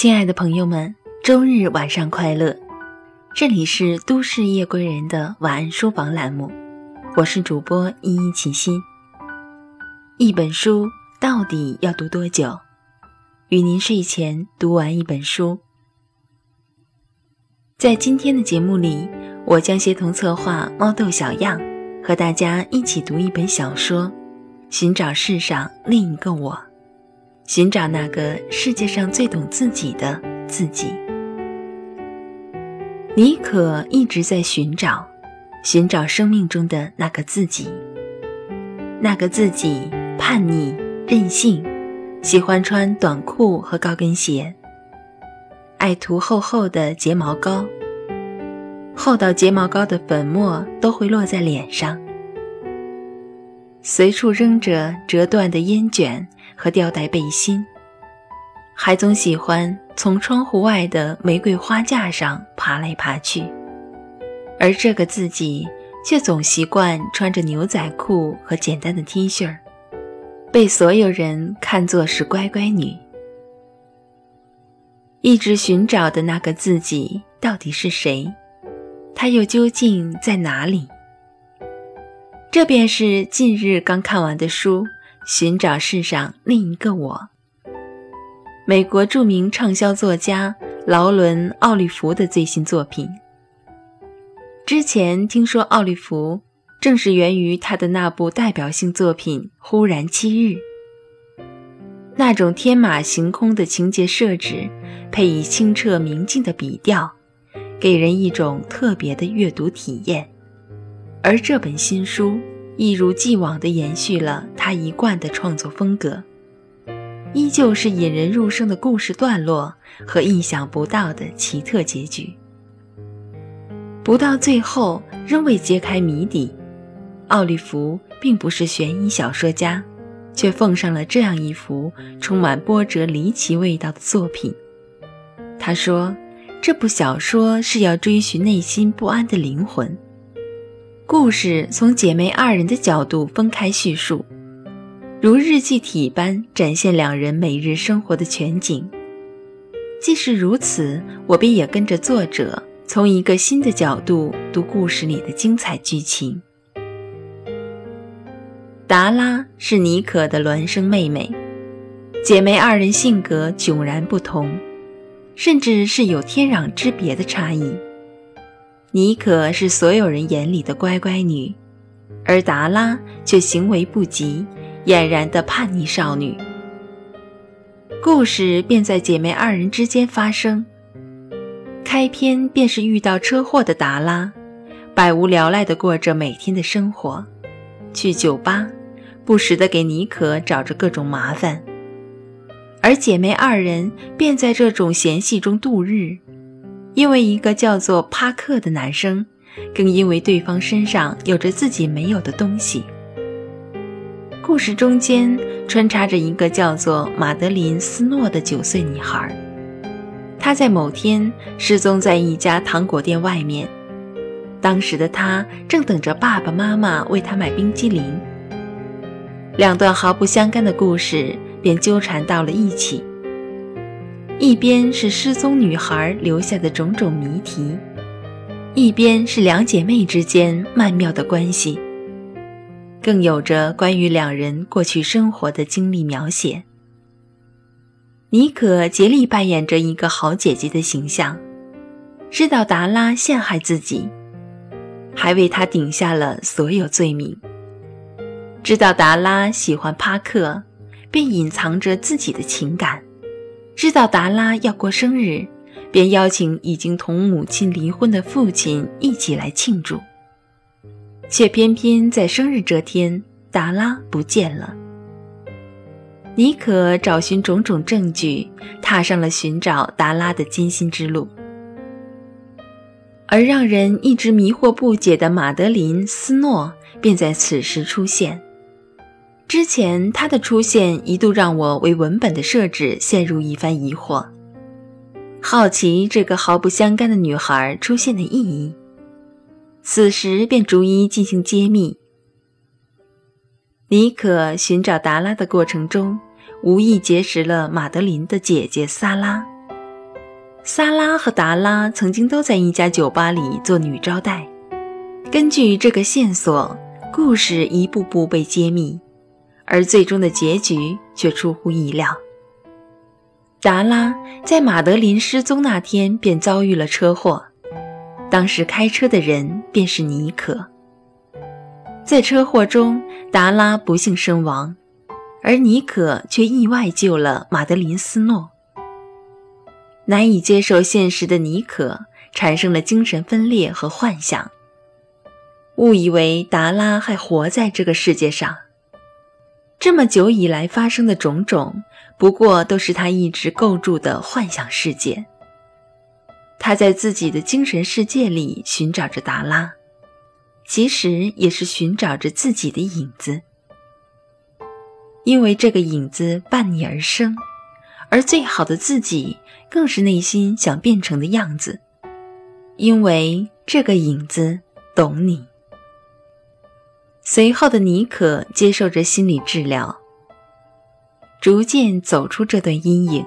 亲爱的朋友们，周日晚上快乐！这里是都市夜归人的晚安书房栏目，我是主播依依齐心。一本书到底要读多久？与您睡前读完一本书。在今天的节目里，我将协同策划猫豆小样，和大家一起读一本小说，寻找世上另一个我。寻找那个世界上最懂自己的自己。妮可一直在寻找，寻找生命中的那个自己。那个自己叛逆、任性，喜欢穿短裤和高跟鞋，爱涂厚厚的睫毛膏，厚到睫毛膏的粉末都会落在脸上。随处扔着折断的烟卷和吊带背心，还总喜欢从窗户外的玫瑰花架上爬来爬去，而这个自己却总习惯穿着牛仔裤和简单的 T 恤被所有人看作是乖乖女。一直寻找的那个自己到底是谁？他又究竟在哪里？这便是近日刚看完的书《寻找世上另一个我》。美国著名畅销作家劳伦·奥利弗的最新作品。之前听说奥利弗正是源于他的那部代表性作品《忽然七日》，那种天马行空的情节设置，配以清澈明净的笔调，给人一种特别的阅读体验。而这本新书一如既往地延续了他一贯的创作风格，依旧是引人入胜的故事段落和意想不到的奇特结局。不到最后仍未揭开谜底，奥利弗并不是悬疑小说家，却奉上了这样一幅充满波折离奇味道的作品。他说：“这部小说是要追寻内心不安的灵魂。”故事从姐妹二人的角度分开叙述，如日记体般展现两人每日生活的全景。既是如此，我便也跟着作者从一个新的角度读故事里的精彩剧情。达拉是妮可的孪生妹妹，姐妹二人性格迥然不同，甚至是有天壤之别的差异。妮可是所有人眼里的乖乖女，而达拉却行为不羁、俨然的叛逆少女。故事便在姐妹二人之间发生。开篇便是遇到车祸的达拉，百无聊赖地过着每天的生活，去酒吧，不时地给妮可找着各种麻烦。而姐妹二人便在这种嫌隙中度日。因为一个叫做帕克的男生，更因为对方身上有着自己没有的东西。故事中间穿插着一个叫做马德琳·斯诺的九岁女孩，她在某天失踪在一家糖果店外面。当时的她正等着爸爸妈妈为她买冰激凌。两段毫不相干的故事便纠缠到了一起。一边是失踪女孩留下的种种谜题，一边是两姐妹之间曼妙的关系，更有着关于两人过去生活的经历描写。妮可竭力扮演着一个好姐姐的形象，知道达拉陷害自己，还为他顶下了所有罪名；知道达拉喜欢帕克，便隐藏着自己的情感。知道达拉要过生日，便邀请已经同母亲离婚的父亲一起来庆祝。却偏偏在生日这天，达拉不见了。妮可找寻种种证据，踏上了寻找达拉的艰辛之路。而让人一直迷惑不解的马德琳·斯诺便在此时出现。之前他的出现一度让我为文本的设置陷入一番疑惑，好奇这个毫不相干的女孩出现的意义。此时便逐一进行揭秘。妮可寻找达拉的过程中，无意结识了马德琳的姐姐萨拉，萨拉和达拉曾经都在一家酒吧里做女招待。根据这个线索，故事一步步被揭秘，而最终的结局却出乎意料。达拉在马德琳失踪那天便遭遇了车祸，当时开车的人便是尼可。在车祸中，达拉不幸身亡，而尼可却意外救了马德琳斯诺。难以接受现实的尼可产生了精神分裂和幻想，误以为达拉还活在这个世界上。这么久以来发生的种种，不过都是他一直构筑的幻想世界。他在自己的精神世界里寻找着达拉，其实也是寻找着自己的影子，因为这个影子伴你而生。而最好的自己，更是内心想变成的样子，因为这个影子懂你。随后的尼可接受着心理治疗，逐渐走出这段阴影。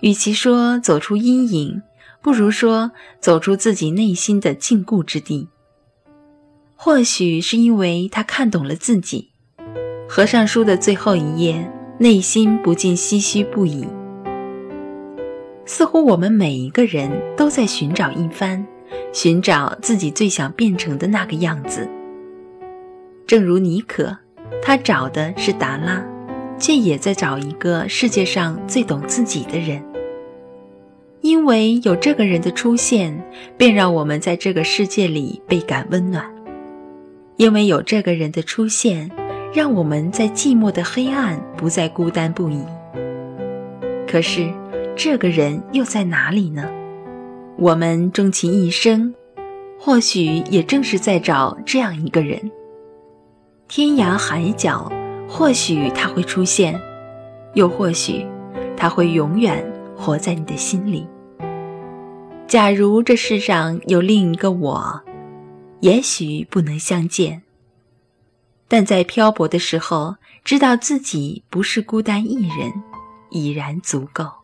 与其说走出阴影，不如说走出自己内心的禁锢之地。或许是因为他看懂了自己，合上书的最后一页。内心不禁唏嘘不已。似乎我们每一个人都在寻找一番，寻找自己最想变成的那个样子。正如尼可，他找的是达拉，却也在找一个世界上最懂自己的人。因为有这个人的出现，便让我们在这个世界里倍感温暖。因为有这个人的出现。让我们在寂寞的黑暗不再孤单不已。可是，这个人又在哪里呢？我们终其一生，或许也正是在找这样一个人。天涯海角，或许他会出现，又或许他会永远活在你的心里。假如这世上有另一个我，也许不能相见。但在漂泊的时候，知道自己不是孤单一人，已然足够。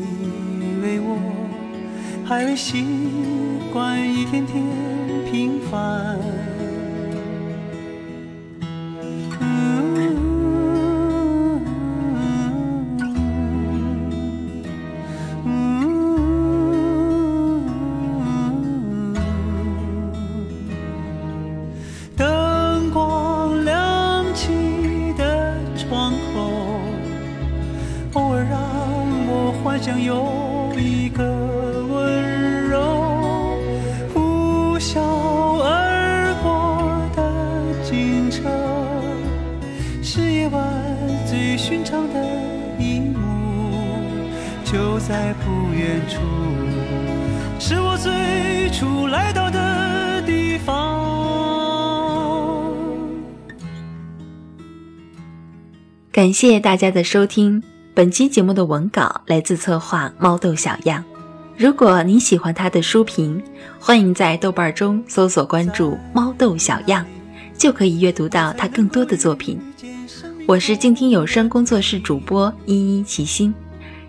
还未习。惯一天天平凡。啸而过的警车，是夜晚最寻常的一幕，就在不远处，是我最初来到的地方。感谢大家的收听，本期节目的文稿来自策划猫豆小样。如果您喜欢他的书评，欢迎在豆瓣中搜索关注猫豆小样，就可以阅读到他更多的作品。我是静听有声工作室主播依依齐心，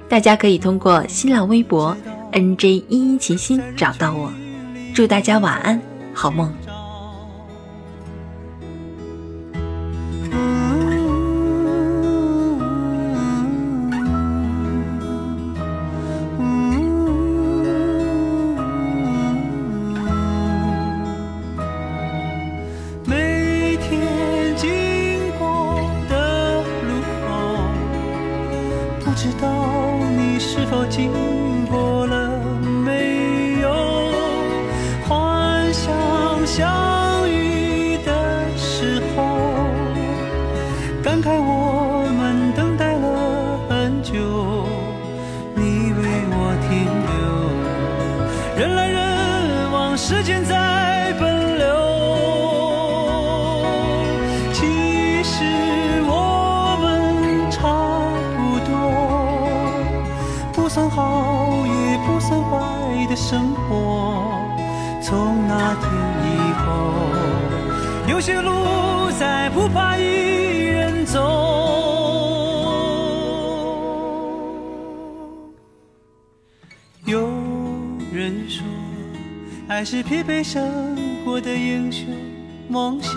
大家可以通过新浪微博 NJ 依依齐心找到我。祝大家晚安，好梦。生活。从那天以后，有些路再不怕一人走。有人说，爱是疲惫生活的英雄梦想。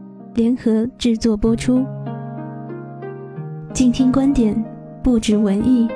联合制作播出。静听观点，不止文艺。